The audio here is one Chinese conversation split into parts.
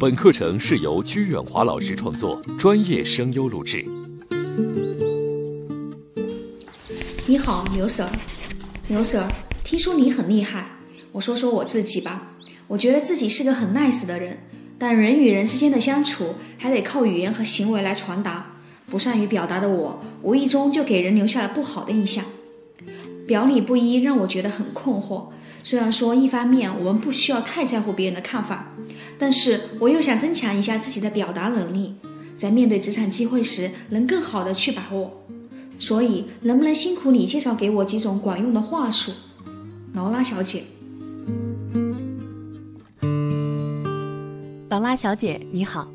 本课程是由鞠远华老师创作，专业声优录制。你好，刘 Sir。刘 Sir，听说你很厉害，我说说我自己吧。我觉得自己是个很 nice 的人，但人与人之间的相处还得靠语言和行为来传达。不善于表达的我，无意中就给人留下了不好的印象。表里不一让我觉得很困惑。虽然说一方面我们不需要太在乎别人的看法，但是我又想增强一下自己的表达能力，在面对职场机会时能更好的去把握。所以，能不能辛苦你介绍给我几种管用的话术，劳拉小姐？劳拉小姐你好，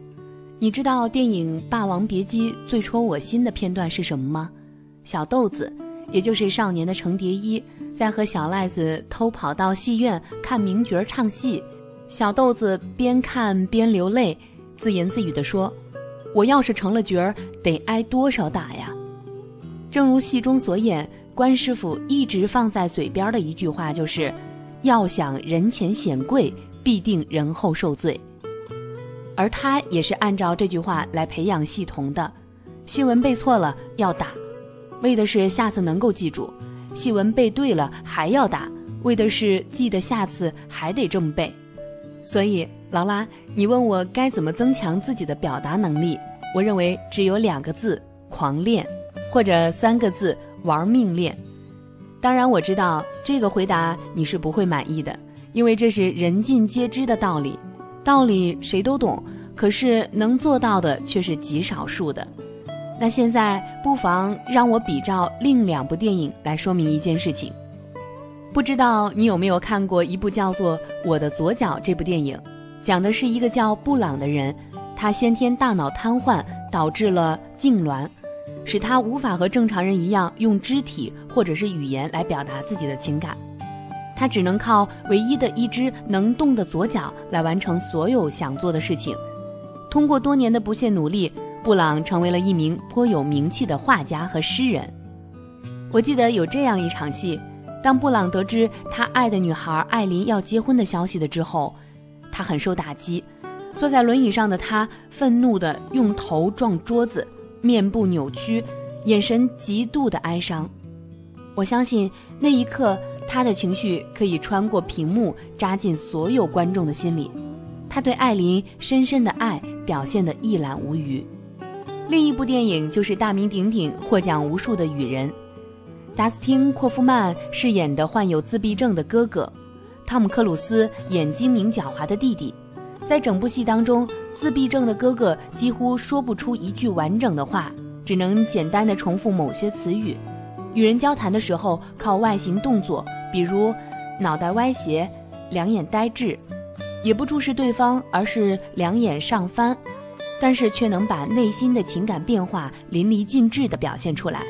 你知道电影《霸王别姬》最戳我心的片段是什么吗？小豆子，也就是少年的程蝶衣。在和小赖子偷跑到戏院看名角唱戏，小豆子边看边流泪，自言自语地说：“我要是成了角儿，得挨多少打呀？”正如戏中所演，关师傅一直放在嘴边的一句话就是：“要想人前显贵，必定人后受罪。”而他也是按照这句话来培养戏童的，新闻背错了要打，为的是下次能够记住。细文背对了还要打，为的是记得下次还得这么背。所以劳拉，你问我该怎么增强自己的表达能力？我认为只有两个字：狂练，或者三个字：玩命练。当然，我知道这个回答你是不会满意的，因为这是人尽皆知的道理，道理谁都懂，可是能做到的却是极少数的。那现在不妨让我比照另两部电影来说明一件事情。不知道你有没有看过一部叫做《我的左脚》这部电影，讲的是一个叫布朗的人，他先天大脑瘫痪，导致了痉挛，使他无法和正常人一样用肢体或者是语言来表达自己的情感，他只能靠唯一的一只能动的左脚来完成所有想做的事情。通过多年的不懈努力。布朗成为了一名颇有名气的画家和诗人。我记得有这样一场戏：当布朗得知他爱的女孩艾琳要结婚的消息的之后，他很受打击。坐在轮椅上的他愤怒地用头撞桌子，面部扭曲，眼神极度的哀伤。我相信那一刻他的情绪可以穿过屏幕扎进所有观众的心里。他对艾琳深深的爱表现得一览无余。另一部电影就是大名鼎鼎、获奖无数的《雨人》，达斯汀·霍夫曼饰演的患有自闭症的哥哥，汤姆·克鲁斯演精明狡猾的弟弟。在整部戏当中，自闭症的哥哥几乎说不出一句完整的话，只能简单的重复某些词语。与人交谈的时候，靠外形动作，比如脑袋歪斜、两眼呆滞，也不注视对方，而是两眼上翻。但是却能把内心的情感变化淋漓尽致地表现出来。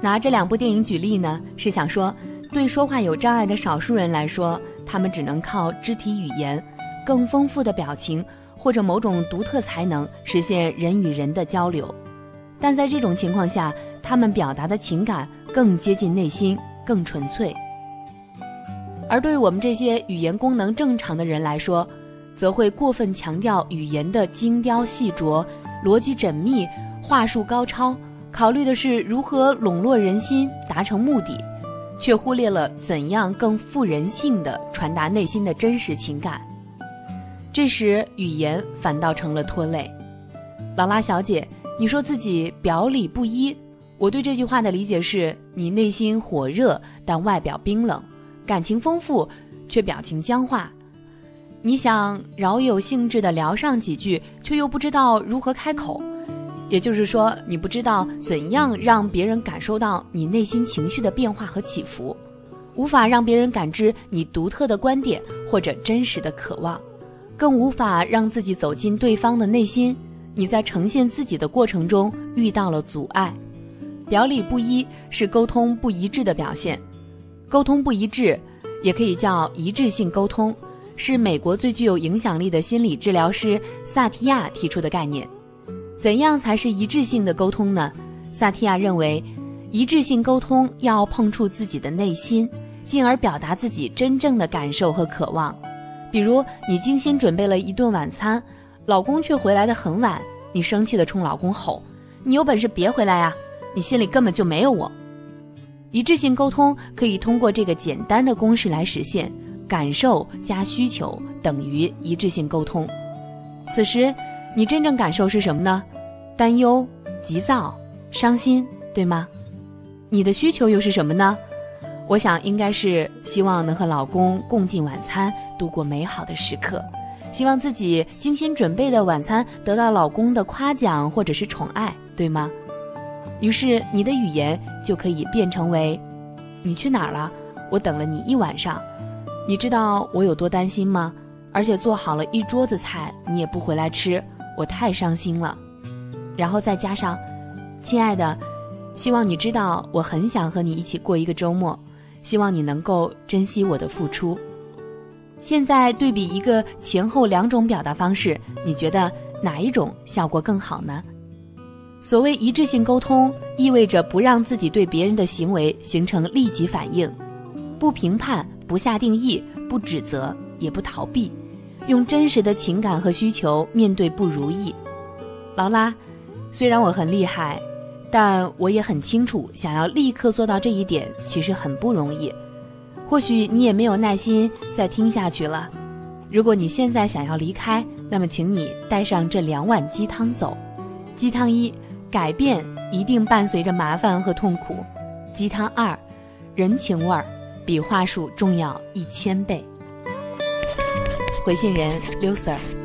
拿这两部电影举例呢，是想说，对说话有障碍的少数人来说，他们只能靠肢体语言、更丰富的表情或者某种独特才能实现人与人的交流。但在这种情况下，他们表达的情感更接近内心，更纯粹。而对于我们这些语言功能正常的人来说，则会过分强调语言的精雕细琢、逻辑缜密、话术高超，考虑的是如何笼络人心、达成目的，却忽略了怎样更富人性的传达内心的真实情感。这时，语言反倒成了拖累。劳拉小姐，你说自己表里不一，我对这句话的理解是：你内心火热，但外表冰冷；感情丰富，却表情僵化。你想饶有兴致地聊上几句，却又不知道如何开口，也就是说，你不知道怎样让别人感受到你内心情绪的变化和起伏，无法让别人感知你独特的观点或者真实的渴望，更无法让自己走进对方的内心。你在呈现自己的过程中遇到了阻碍，表里不一是沟通不一致的表现，沟通不一致也可以叫一致性沟通。是美国最具有影响力的心理治疗师萨提亚提出的概念。怎样才是一致性的沟通呢？萨提亚认为，一致性沟通要碰触自己的内心，进而表达自己真正的感受和渴望。比如你精心准备了一顿晚餐，老公却回来的很晚，你生气的冲老公吼：“你有本事别回来呀！你心里根本就没有我。”一致性沟通可以通过这个简单的公式来实现：感受加需求等于一致性沟通。此时，你真正感受是什么呢？担忧、急躁、伤心，对吗？你的需求又是什么呢？我想应该是希望能和老公共进晚餐，度过美好的时刻，希望自己精心准备的晚餐得到老公的夸奖或者是宠爱，对吗？于是你的语言就可以变成为：你去哪儿了？我等了你一晚上，你知道我有多担心吗？而且做好了一桌子菜，你也不回来吃，我太伤心了。然后再加上，亲爱的，希望你知道我很想和你一起过一个周末。希望你能够珍惜我的付出。现在对比一个前后两种表达方式，你觉得哪一种效果更好呢？所谓一致性沟通，意味着不让自己对别人的行为形成立即反应，不评判，不下定义，不指责，也不逃避，用真实的情感和需求面对不如意。劳拉，虽然我很厉害。但我也很清楚，想要立刻做到这一点，其实很不容易。或许你也没有耐心再听下去了。如果你现在想要离开，那么请你带上这两碗鸡汤走。鸡汤一，改变一定伴随着麻烦和痛苦。鸡汤二，人情味儿比话术重要一千倍。回信人刘 Sir。